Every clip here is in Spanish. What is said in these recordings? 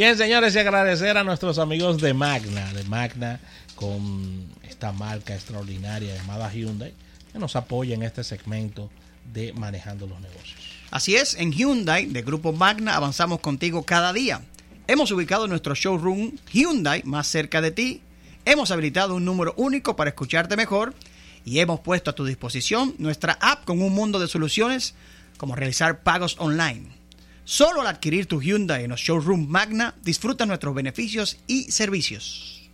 Bien, señores, y agradecer a nuestros amigos de Magna, de Magna, con esta marca extraordinaria llamada Hyundai, que nos apoya en este segmento de Manejando los Negocios. Así es, en Hyundai, de Grupo Magna, avanzamos contigo cada día. Hemos ubicado nuestro showroom Hyundai más cerca de ti. Hemos habilitado un número único para escucharte mejor y hemos puesto a tu disposición nuestra app con un mundo de soluciones como realizar pagos online. Solo al adquirir tu Hyundai en los showroom Magna, disfruta nuestros beneficios y servicios.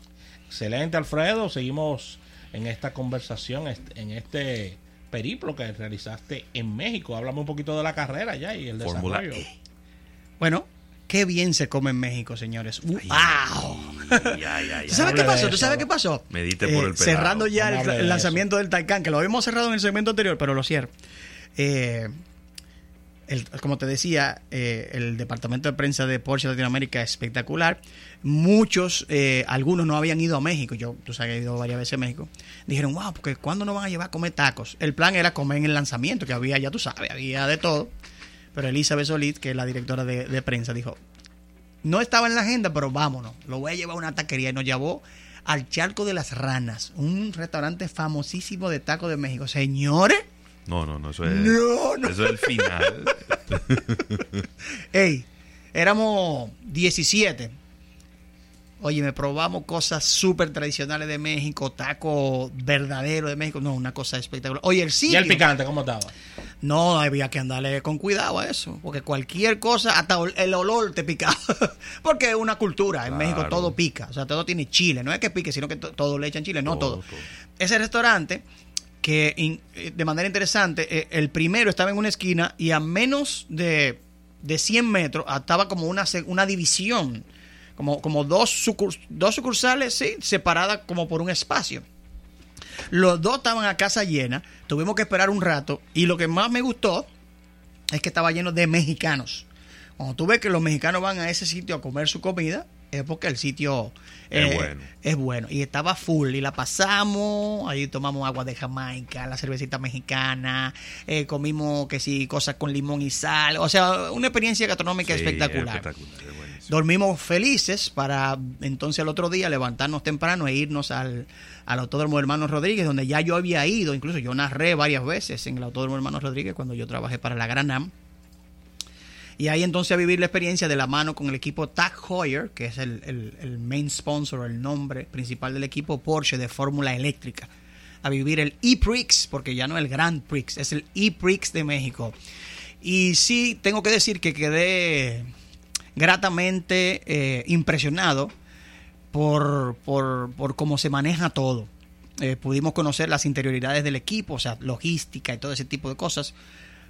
Excelente, Alfredo. Seguimos en esta conversación, en este periplo que realizaste en México. Háblame un poquito de la carrera ya y el desarrollo. E. Bueno, Qué bien se come en México, señores. ¡Wow! ¿Tú sabes qué pasó? ¿Tú sabes qué pasó? Medite por el eh, Cerrando ya el, lanzamiento del Taycan, que lo habíamos cerrado en el segmento anterior, pero lo cierro. Eh, como te decía, eh, el departamento de prensa de Porsche Latinoamérica es espectacular. Muchos, algunos no habían ido a México. Yo, tú sabes, he ido varias veces a México. Dijeron, wow, porque ¿cuándo nos van a llevar a comer tacos? El plan era comer en el lanzamiento, que había, ya tú sabes, había de todo. Pero Elizabeth Solís, que es la directora de, prensa, dijo, no estaba en la agenda, pero vámonos, lo voy a llevar a una taquería. Y nos llevó al Charco de las Ranas, un restaurante famosísimo de tacos de México. Señores. No, no, no, eso es, no, no. Eso es el final. Ey, éramos 17 Oye, me probamos cosas súper tradicionales de México, taco verdadero de México. No, una cosa espectacular. Oye, el sitio. ¿Y el picante cómo estaba? No, había que andarle con cuidado a eso. Porque cualquier cosa, hasta el olor te pica. porque es una cultura. En México todo pica. O sea, todo tiene chile. No es que pique, sino que todo le echan chile. No todo. Ese restaurante que de manera interesante, eh, el primero estaba en una esquina y a menos de, de 100 metros estaba como una, una división como, como dos, dos sucursales, sí, separadas como por un espacio. Los dos estaban a casa llena, tuvimos que esperar un rato y lo que más me gustó es que estaba lleno de mexicanos. Cuando tú ves que los mexicanos van a ese sitio a comer su comida, es porque el sitio es, eh, bueno. es bueno. Y estaba full. Y la pasamos. Ahí tomamos agua de Jamaica, la cervecita mexicana. Eh, comimos que sí, cosas con limón y sal. O sea, una experiencia gastronómica espectacular. espectacular Dormimos felices para entonces al otro día levantarnos temprano e irnos al, al Autódromo Hermanos Rodríguez, donde ya yo había ido, incluso yo narré varias veces en el Autódromo Hermanos Rodríguez cuando yo trabajé para la Gran Am. Y ahí entonces a vivir la experiencia de la mano con el equipo Tag Heuer, que es el, el main sponsor, el nombre principal del equipo Porsche de Fórmula Eléctrica. A vivir el E-Prix, porque ya no el Grand Prix, es el E-Prix de México. Y sí, tengo que decir que quedé gratamente eh, impresionado por, por, por, cómo se maneja todo. Eh, pudimos conocer las interioridades del equipo, o sea, logística y todo ese tipo de cosas.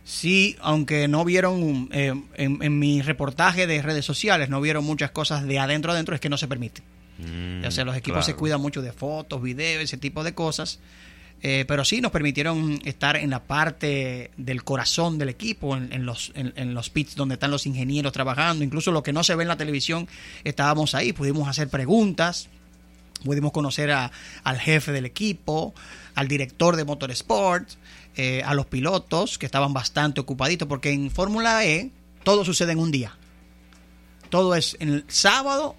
Sí, aunque no vieron eh, en, mi reportaje de redes sociales, no vieron muchas cosas de adentro adentro, es que no se permite. Mm, o sea, los equipos se cuidan mucho de fotos, videos, ese tipo de cosas. Eh, pero sí nos permitieron estar en la parte del corazón del equipo, en, los, en, los pits donde están los ingenieros trabajando, incluso lo que no se ve en la televisión, estábamos ahí, pudimos hacer preguntas, pudimos conocer a, al jefe del equipo, al director de Motorsport, eh, a los pilotos que estaban bastante ocupaditos, porque en Fórmula E todo sucede en un día. Todo es en el sábado,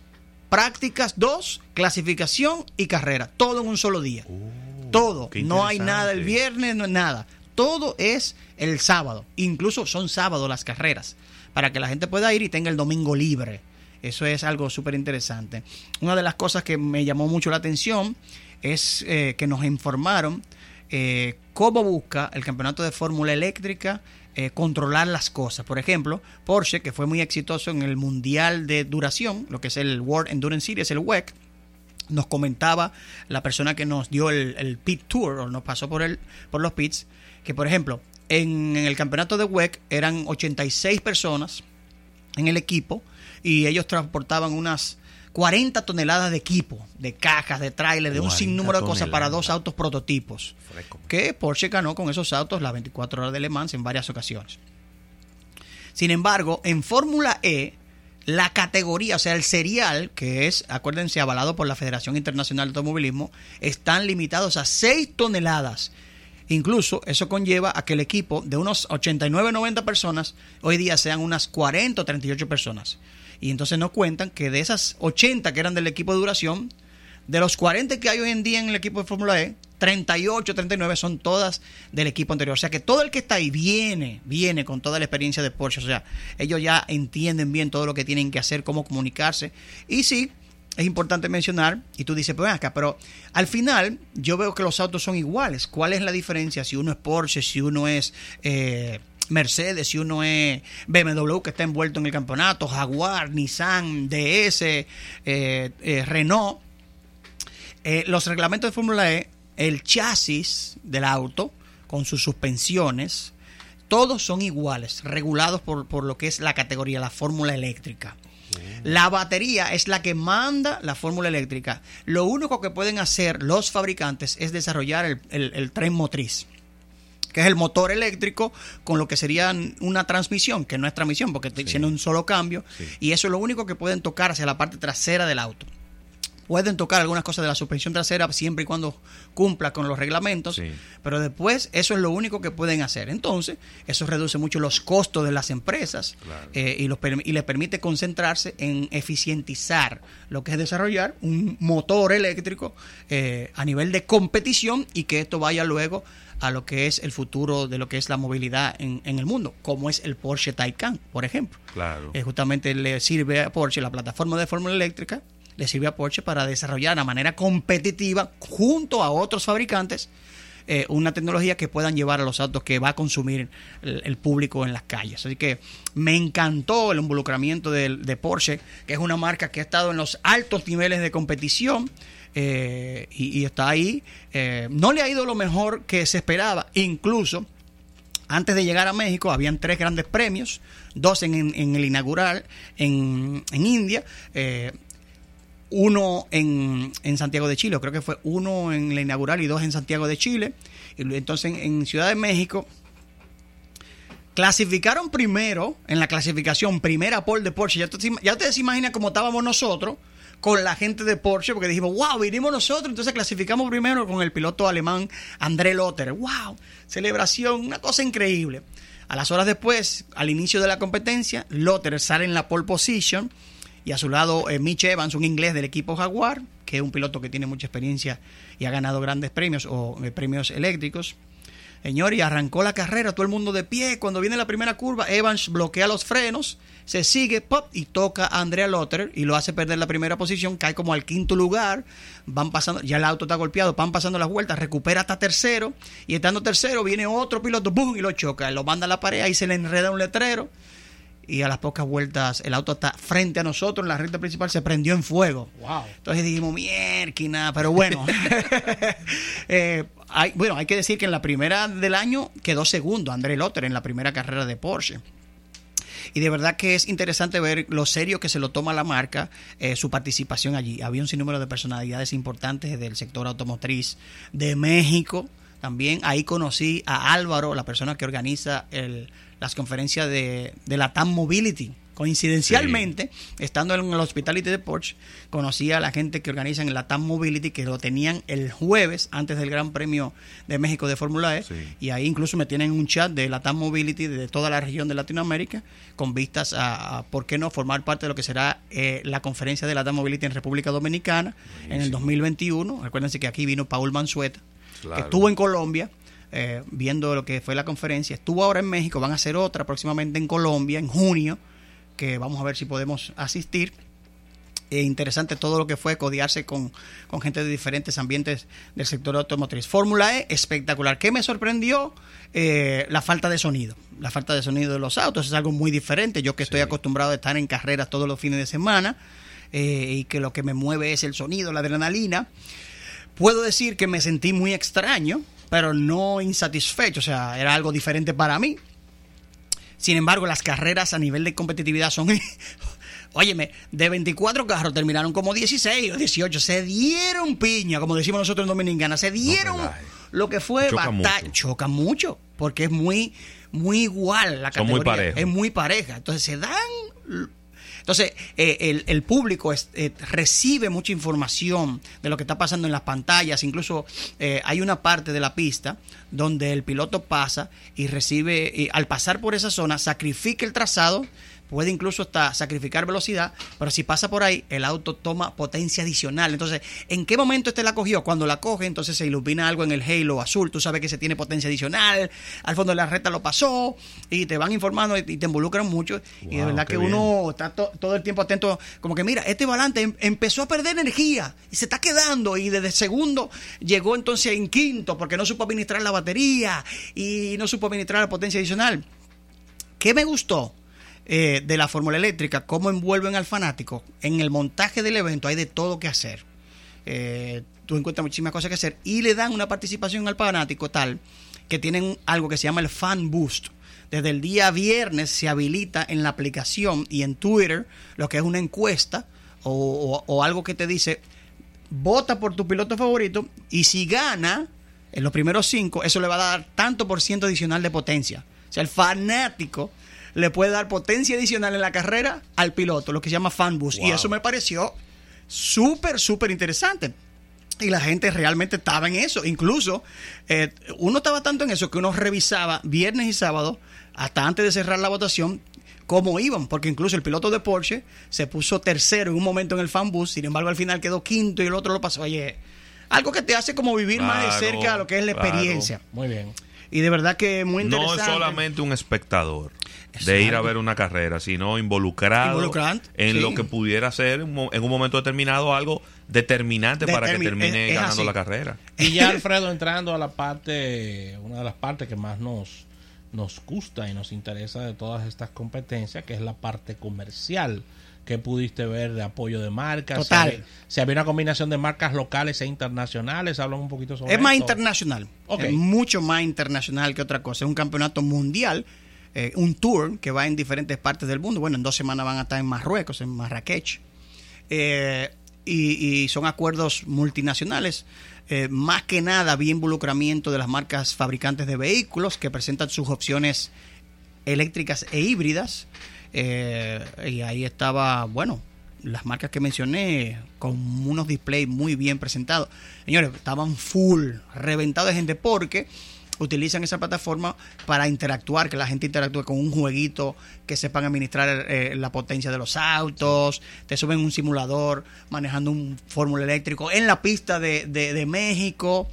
prácticas, dos, clasificación y carrera, todo en un solo día. Uh. Todo. No hay nada el viernes, no nada. Todo es el sábado. Incluso son sábados las carreras. Para que la gente pueda ir y tenga el domingo libre. Eso es algo súper interesante. Una de las cosas que me llamó mucho la atención es eh, que nos informaron eh, cómo busca el campeonato de Fórmula Eléctrica eh, controlar las cosas. Por ejemplo, Porsche, que fue muy exitoso en el Mundial de Duración, lo que es el World Endurance Series, el WEC, nos comentaba la persona que nos dio el, pit tour o nos pasó por, el, por los pits, que por ejemplo, en, el campeonato de WEC eran 86 personas en el equipo y ellos transportaban unas 40 toneladas de equipo, de cajas, de trailers, de un sinnúmero de cosas para dos autos prototipos. Que Porsche ganó con esos autos las 24 horas de Le Mans en varias ocasiones. Sin embargo, en Fórmula E la categoría, o sea, el serial, que es, acuérdense, avalado por la Federación Internacional de Automovilismo, están limitados a 6 toneladas. Incluso eso conlleva a que el equipo de unos 89-90 personas hoy día sean unas 40 o 38 personas. Y entonces nos cuentan que de esas 80 que eran del equipo de duración, de los 40 que hay hoy en día en el equipo de Fórmula E, 38, 39 son todas del equipo anterior. O sea que todo el que está ahí viene, viene con toda la experiencia de Porsche. O sea, ellos ya entienden bien todo lo que tienen que hacer, cómo comunicarse. Y sí, es importante mencionar, y tú dices, pues acá, pero al final yo veo que los autos son iguales. ¿Cuál es la diferencia si uno es Porsche, si uno es... Eh, Mercedes, si uno es BMW que está envuelto en el campeonato, Jaguar, Nissan, DS, eh, eh, Renault, los reglamentos de Fórmula E el chasis del auto con sus suspensiones, todos son iguales, regulados por, por lo que es la categoría, la fórmula eléctrica. La batería es la que manda la fórmula eléctrica. Lo único que pueden hacer los fabricantes es desarrollar el, tren motriz, que es el motor eléctrico con lo que sería una transmisión, que no es transmisión porque tiene un solo cambio, y eso es lo único que pueden tocar hacia la parte trasera del auto. Pueden tocar algunas cosas de la suspensión trasera siempre y cuando cumpla con los reglamentos, pero después eso es lo único que pueden hacer. Entonces, eso reduce mucho los costos de las empresas eh, y, los, y les permite concentrarse en eficientizar lo que es desarrollar un motor eléctrico eh, a nivel de competición y que esto vaya luego a lo que es el futuro de lo que es la movilidad en, el mundo, como es el Porsche Taycan, por ejemplo. Claro. Eh, justamente le sirve a Porsche la plataforma de fórmula eléctrica le sirve a Porsche para desarrollar de manera competitiva junto a otros fabricantes eh, una tecnología que puedan llevar a los autos que va a consumir el, público en las calles. Así que me encantó el involucramiento de, Porsche, que es una marca que ha estado en los altos niveles de competición. Eh, y, está ahí. Eh, no le ha ido lo mejor que se esperaba. Incluso antes de llegar a México habían tres grandes premios, dos en, el inaugural en, en India uno en, en, Santiago de Chile, creo que fue uno en la inaugural y dos en Santiago de Chile. Y entonces en, Ciudad de México clasificaron primero, en la clasificación, primera pole de Porsche. Ya, ya ustedes se imaginan cómo estábamos nosotros con la gente de Porsche, porque dijimos, wow, vinimos nosotros, entonces clasificamos primero con el piloto alemán André Lotter. ¡Wow! Celebración, una cosa increíble. A las horas después, al inicio de la competencia, Lotter sale en la pole position y a su lado eh, Mitch Evans, un inglés del equipo Jaguar, que es un piloto que tiene mucha experiencia y ha ganado grandes premios o eh, premios eléctricos. Señor, y arrancó la carrera, todo el mundo de pie. Cuando viene la primera curva, Evans bloquea los frenos, se sigue, pop, y toca a Andrea Lotter y lo hace perder la primera posición, cae como al quinto lugar. Van pasando, ya el auto está golpeado, van pasando las vueltas, recupera hasta tercero, y estando tercero, viene otro piloto, ¡boom! y lo choca, lo manda a la pared, y se le enreda un letrero y a las pocas vueltas el auto está frente a nosotros en la recta principal, se prendió en fuego. Wow. Entonces dijimos, mierda, pero bueno. Eh, hay, bueno, hay que decir que en la primera del año quedó segundo André Lotter en la primera carrera de Porsche. Y de verdad que es interesante ver lo serio que se lo toma la marca, eh, su participación allí. Había un sinnúmero de personalidades importantes del sector automotriz de México. También ahí conocí a Álvaro, la persona que organiza el las conferencias de, de la TAM Mobility. Coincidencialmente, estando en el Hospitality de Porsche, conocí a la gente que organizan la TAM Mobility, que lo tenían el jueves antes del Gran Premio de México de Fórmula E. Y ahí incluso me tienen un chat de la TAM Mobility de toda la región de Latinoamérica, con vistas a, por qué no formar parte de lo que será eh, la conferencia de la TAM Mobility en República Dominicana en el 2021. Recuérdense que aquí vino Paul Mansueta, que estuvo en Colombia eh, viendo lo que fue la conferencia. Estuvo ahora en México, van a hacer otra próximamente en Colombia, en junio, que vamos a ver si podemos asistir. E interesante todo lo que fue codiarse con, gente de diferentes ambientes del sector automotriz. Fórmula E, espectacular. ¿Qué me sorprendió? Eh, la falta de sonido. La falta de sonido de los autos es algo muy diferente. Yo que estoy acostumbrado a estar en carreras todos los fines de semana eh, y que lo que me mueve es el sonido, la adrenalina. Puedo decir que me sentí muy extraño pero no insatisfecho, o sea, era algo diferente para mí. Sin embargo, las carreras a nivel de competitividad son... Óyeme, de 24 carros terminaron como 16 o 18. Se dieron piña, como decimos nosotros en Dominicana. Se dieron lo que fue Choca batalla. Choca mucho, porque es muy, muy igual la categoría. es muy pareja. Entonces se dan entonces, eh, el, público eh, recibe mucha información de lo que está pasando en las pantallas. Incluso eh, hay una parte de la pista donde el piloto pasa y recibe, al pasar por esa zona, sacrifica el trazado puede incluso hasta sacrificar velocidad, pero si pasa por ahí, el auto toma potencia adicional. Entonces, ¿en qué momento este la cogió? Cuando la coge, entonces se ilumina algo en el halo azul, tú sabes que se tiene potencia adicional, al fondo de la recta lo pasó, y te van informando y te involucran mucho. y de verdad que uno está todo el tiempo atento, como que mira, este volante em, empezó a perder energía y se está quedando, y desde segundo llegó entonces en quinto porque no supo administrar la batería y no supo administrar la potencia adicional. ¿Qué me gustó? Eh, de la fórmula eléctrica, cómo envuelven al fanático. En el montaje del evento hay de todo que hacer. Eh, tú encuentras muchísimas cosas que hacer y le dan una participación al fanático tal que tienen algo que se llama el Fan Boost. Desde el día viernes se habilita en la aplicación y en Twitter lo que es una encuesta o, algo que te dice, vota por tu piloto favorito y si gana en los primeros cinco, eso le va a dar tanto por ciento adicional de potencia. O sea, el fanático le puede dar potencia adicional en la carrera al piloto, lo que se llama fan boost. Y eso me pareció súper, súper interesante. Y la gente realmente estaba en eso. Incluso eh, uno estaba tanto en eso que uno revisaba viernes y sábado, hasta antes de cerrar la votación, cómo iban. Porque incluso el piloto de Porsche se puso tercero en un momento en el fan boost. Sin embargo, al final quedó quinto y el otro lo pasó. Oye, algo que te hace como vivir más de cerca lo que es la experiencia. Muy bien. Y de verdad que muy interesante. No es solamente un espectador de ir a ver una carrera, sino involucrado en lo que pudiera ser en un momento determinado algo determinante para que termine ganando la carrera. Y ya Alfredo entrando a la parte, una de las partes que más nos, nos gusta y nos interesa de todas estas competencias, que es la parte comercial que pudiste ver de apoyo de marcas. Total. Si, había una combinación de marcas locales e internacionales, hablan un poquito sobre Es más internacional. Es mucho más internacional que otra cosa. Es un campeonato mundial, eh, un tour que va en diferentes partes del mundo. Bueno, en dos semanas van a estar en Marruecos, en Marrakech. Eh, y, son acuerdos multinacionales. Eh, más que nada, había involucramiento de las marcas fabricantes de vehículos que presentan sus opciones eléctricas e híbridas. Eh, y ahí estaba, bueno, las marcas que mencioné con unos displays muy bien presentados. Señores, estaban full, reventados de gente porque utilizan esa plataforma para interactuar, que la gente interactúe con un jueguito, que sepan administrar eh, la potencia de los autos, te suben un simulador manejando un fórmula eléctrico en la pista de, de México.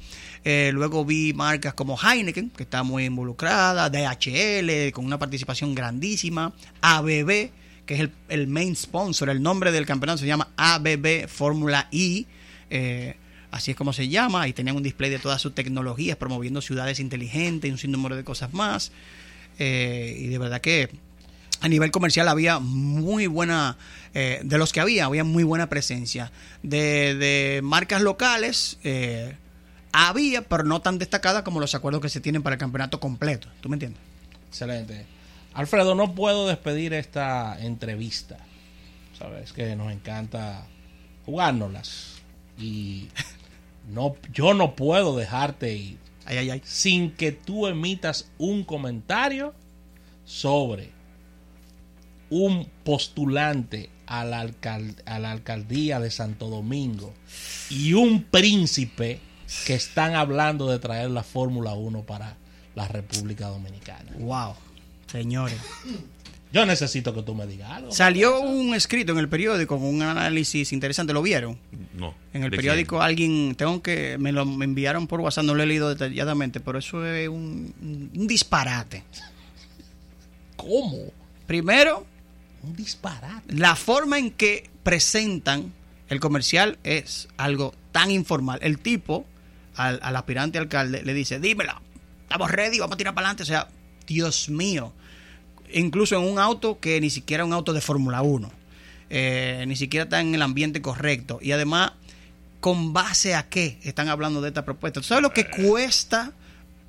Eh, luego vi marcas como Heineken, que está muy involucrada, DHL, con una participación grandísima, ABB, que es el, main sponsor, el nombre del campeonato se llama ABB Fórmula I. Eh, así es como se llama, y tenían un display de todas sus tecnologías, promoviendo ciudades inteligentes y un sinnúmero de cosas más. Eh, y de verdad que a nivel comercial había muy buena, de los que había, había muy buena presencia de, de marcas locales, había, pero no tan destacada como los acuerdos que se tienen para el campeonato completo. ¿Tú me entiendes? Excelente. Alfredo, no puedo despedir esta entrevista. Sabes que nos encanta jugárnoslas. Y no, yo no puedo dejarte ir sin que tú emitas un comentario sobre un postulante a la, a la alcaldía de Santo Domingo y un príncipe que están hablando de traer la Fórmula 1 para la República Dominicana. Wow, señores. Yo necesito que tú me digas algo. Salió un escrito en el periódico con un análisis interesante, ¿lo vieron? No. En el periódico alguien, tengo que, me lo enviaron por WhatsApp, no lo he leído detalladamente, pero eso es un, un disparate. ¿Cómo? Primero, un disparate. La forma en que presentan el comercial es algo tan informal. El tipo al, aspirante alcalde, le dice, dímela, estamos ready, vamos a tirar para adelante. O sea, Dios mío. Incluso en un auto que ni siquiera es un auto de Fórmula 1. Eh, ni siquiera está en el ambiente correcto. Y además, ¿con base a qué están hablando de esta propuesta? ¿Tú sabes lo que eh. cuesta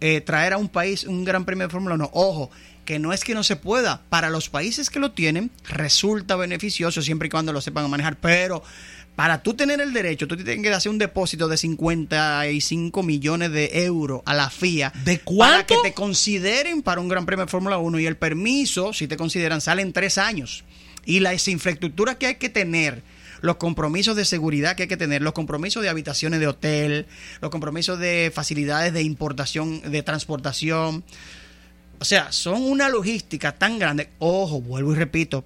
eh, traer a un país un gran premio de Fórmula 1? Ojo, que no es que no se pueda. Para los países que lo tienen, resulta beneficioso siempre y cuando lo sepan manejar. Pero para tú tener el derecho, tú tienes que hacer un depósito de 55 millones de euros a la FIA. ¿De cuánto? Para que te consideren para un Gran Premio de Fórmula 1 y el permiso, si te consideran, sale en tres años. Y las infraestructuras que hay que tener, los compromisos de seguridad que hay que tener, los compromisos de habitaciones de hotel, los compromisos de facilidades de importación, de transportación. O sea, son una logística tan grande. Ojo, vuelvo y repito,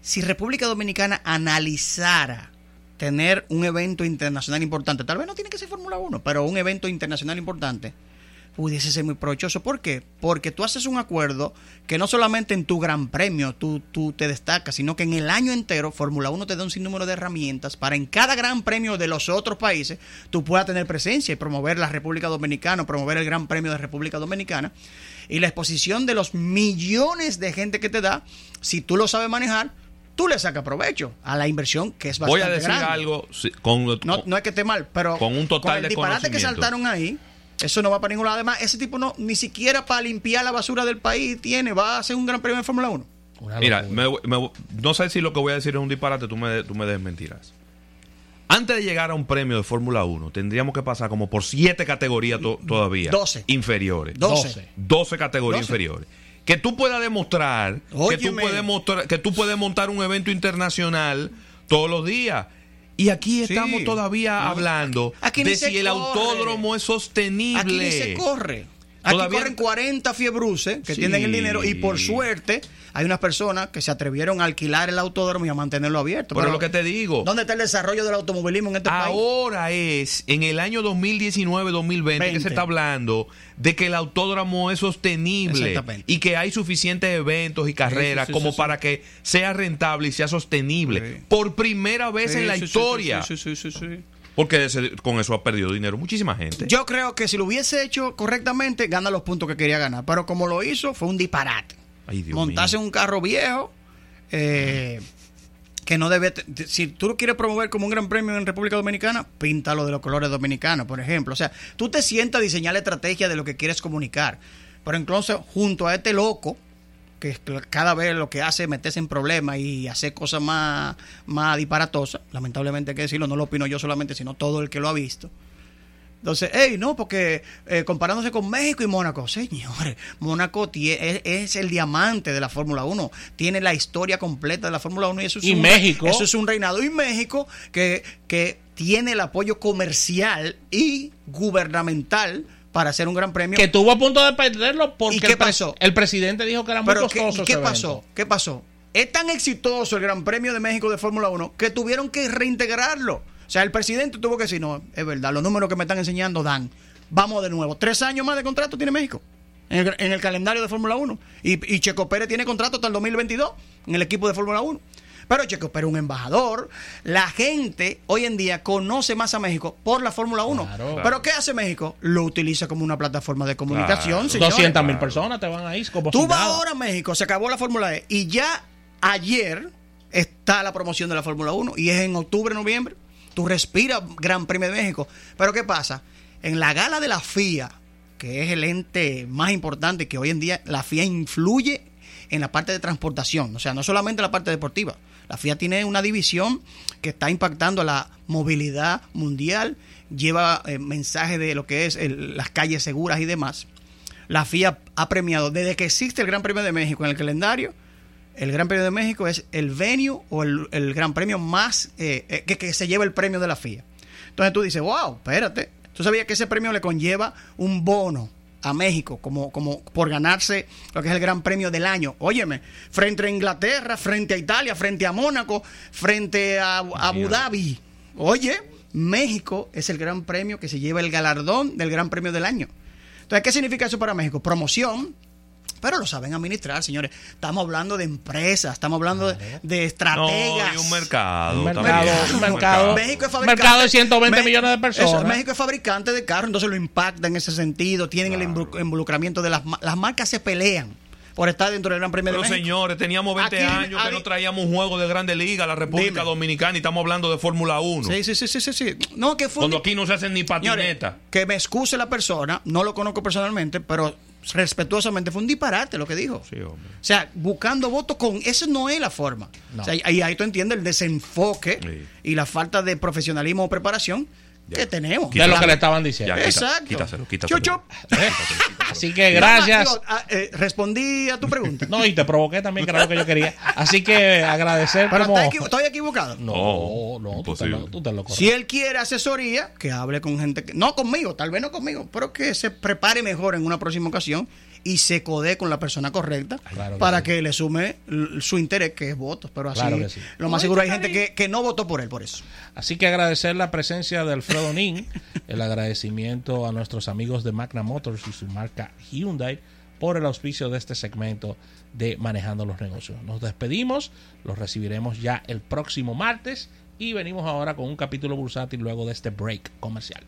si República Dominicana analizara tener un evento internacional importante, tal vez no tiene que ser Fórmula 1, pero un evento internacional importante, pudiese ser muy provechoso. ¿Por qué? Porque tú haces un acuerdo que no solamente en tu gran premio tú, tú te destacas, sino que en el año entero Fórmula 1 te da un sinnúmero de herramientas para en cada gran premio de los otros países tú puedas tener presencia y promover la República Dominicana, promover el Gran Premio de República Dominicana. Y la exposición de los millones de gente que te da, si tú lo sabes manejar, tú le sacas provecho a la inversión que es bastante Voy a decir algo con, no, no es que esté mal, pero con un total con el disparate que saltaron ahí, eso no va para ningún lado. Además, ese tipo no, ni siquiera para limpiar la basura del país tiene, va a hacer un gran premio en Fórmula 1. Mira, no sé si lo que voy a decir es un disparate, tú me, tú me desmentirás. Antes de llegar a un premio de Fórmula 1, tendríamos que pasar como por siete categorías todavía. 12. Inferiores. 12. 12 categorías inferiores que tú puedas demostrar que tú puedes, mostrar, que tú puedes montar un evento internacional todos los días. Y aquí estamos todavía hablando de si el autódromo es sostenible. Aquí ni se corre. Aquí corren 40 fiebruces que tienen el dinero y por suerte hay unas personas que se atrevieron a alquilar el autódromo y a mantenerlo abierto. Pero, lo que te digo. ¿Dónde está el desarrollo del automovilismo en este país? Ahora es, en el año 2019-2020, que se está hablando de que el autódromo es sostenible y que hay suficientes eventos y carreras como para que sea rentable y sea sostenible. Por primera vez en la historia. Sí, sí, sí, sí. Porque con eso ha perdido dinero muchísima gente. Yo creo que si lo hubiese hecho correctamente, gana los puntos que quería ganar. Pero como lo hizo, fue un disparate. Montarse un carro viejo, eh, que no debe. Si tú lo quieres promover como un gran premio en República Dominicana, píntalo de los colores dominicanos, por ejemplo. O sea, tú te sientas a diseñar la estrategia de lo que quieres comunicar. Pero entonces, junto a este loco, que cada vez lo que hace es meterse en problemas y hacer cosas más, más disparatosas, lamentablemente hay que decirlo, no lo opino yo solamente, sino todo el que lo ha visto. Entonces, hey, no, porque eh, comparándose con México y Mónaco, señores, Mónaco es, el diamante de la Fórmula 1, tiene la historia completa de la Fórmula 1 y eso es, un, México? eso es un reinado. Y México, que, que tiene el apoyo comercial y gubernamental para hacer un gran premio. Que tuvo a punto de perderlo porque qué pasó? El, presidente dijo que era muy costoso. ¿Qué, pasó? ¿Qué pasó? Es tan exitoso el Gran Premio de México de Fórmula 1 que tuvieron que reintegrarlo. O sea, el presidente tuvo que decir, no, es verdad, los números que me están enseñando dan. Vamos de nuevo. Tres años más de contrato tiene México en el, calendario de Fórmula 1. Y, y Checo Pérez tiene contrato hasta el 2022 en el equipo de Fórmula 1. Pero Checo pero un embajador. La gente hoy en día conoce más a México por la Fórmula 1. Pero ¿qué hace México? Lo utiliza como una plataforma de comunicación. 200 mil personas te van ahí como Tú vas ahora a México, se acabó la Fórmula E y ya ayer está la promoción de la Fórmula 1 y es en octubre, noviembre. Tú respiras Gran Premio de México. Pero ¿qué pasa? En la gala de la FIA, que es el ente más importante que hoy en día la FIA influye en la parte de transportación, o sea, no solamente la parte deportiva. La FIA tiene una división que está impactando la movilidad mundial, lleva eh, mensajes de lo que es las calles seguras y demás. La FIA ha premiado, desde que existe el Gran Premio de México en el calendario, el Gran Premio de México es el venue o el, Gran Premio más eh, eh, que, que se lleva el premio de la FIA. Entonces tú dices, wow, espérate, tú sabías que ese premio le conlleva un bono a México como, como por ganarse lo que es el gran premio del año. Óyeme, frente a Inglaterra, frente a Italia, frente a Mónaco, frente a, Abu Dhabi. Oye, México es el gran premio que se lleva el galardón del gran premio del año. Entonces, ¿qué significa eso para México? Promoción, pero lo saben administrar, señores. Estamos hablando de empresas, estamos hablando de, estrategas. No, un mercado. Un mercado, México es fabricante. mercado de 120 millones de personas. México es fabricante de carros, entonces lo impacta en ese sentido. Tienen el involucramiento de las, las marcas, se pelean por estar dentro del Gran Premio Pero de México. señores, teníamos 20 años que no traíamos un juego de Grande Liga a la República Dominicana y estamos hablando de Fórmula 1. Sí, sí, sí, sí, sí. No, que fue Cuando aquí no se hacen ni patinetas. que me excuse la persona, no lo conozco personalmente, pero respetuosamente fue un disparate lo que dijo. O sea, buscando votos con... Eso no es la forma. ahí, ahí tú entiendes el desenfoque y la falta de profesionalismo o preparación que tenemos. De lo que le estaban diciendo. Exacto. Quítaselo, quítaselo. Así que gracias. Ah, eh, respondí a tu pregunta. No, y te provoqué también, que era lo que yo quería. Así que agradecer Pero ¿Estoy equivocado? No, no, tú, te lo, tú te lo Si él quiere asesoría, que hable con gente que... No conmigo, tal vez no conmigo, pero que se prepare mejor en una próxima ocasión y se codee con la persona correcta para que le sume su interés, que es voto. Pero así, lo más seguro hay gente que, que, no votó por él por eso. Así que agradecer la presencia de Alfredo Nin, el agradecimiento a nuestros amigos de Magna Motors y su marca Hyundai por el auspicio de este segmento de Manejando los Negocios. Nos despedimos, los recibiremos ya el próximo martes y venimos ahora con un capítulo bursátil luego de este break comercial.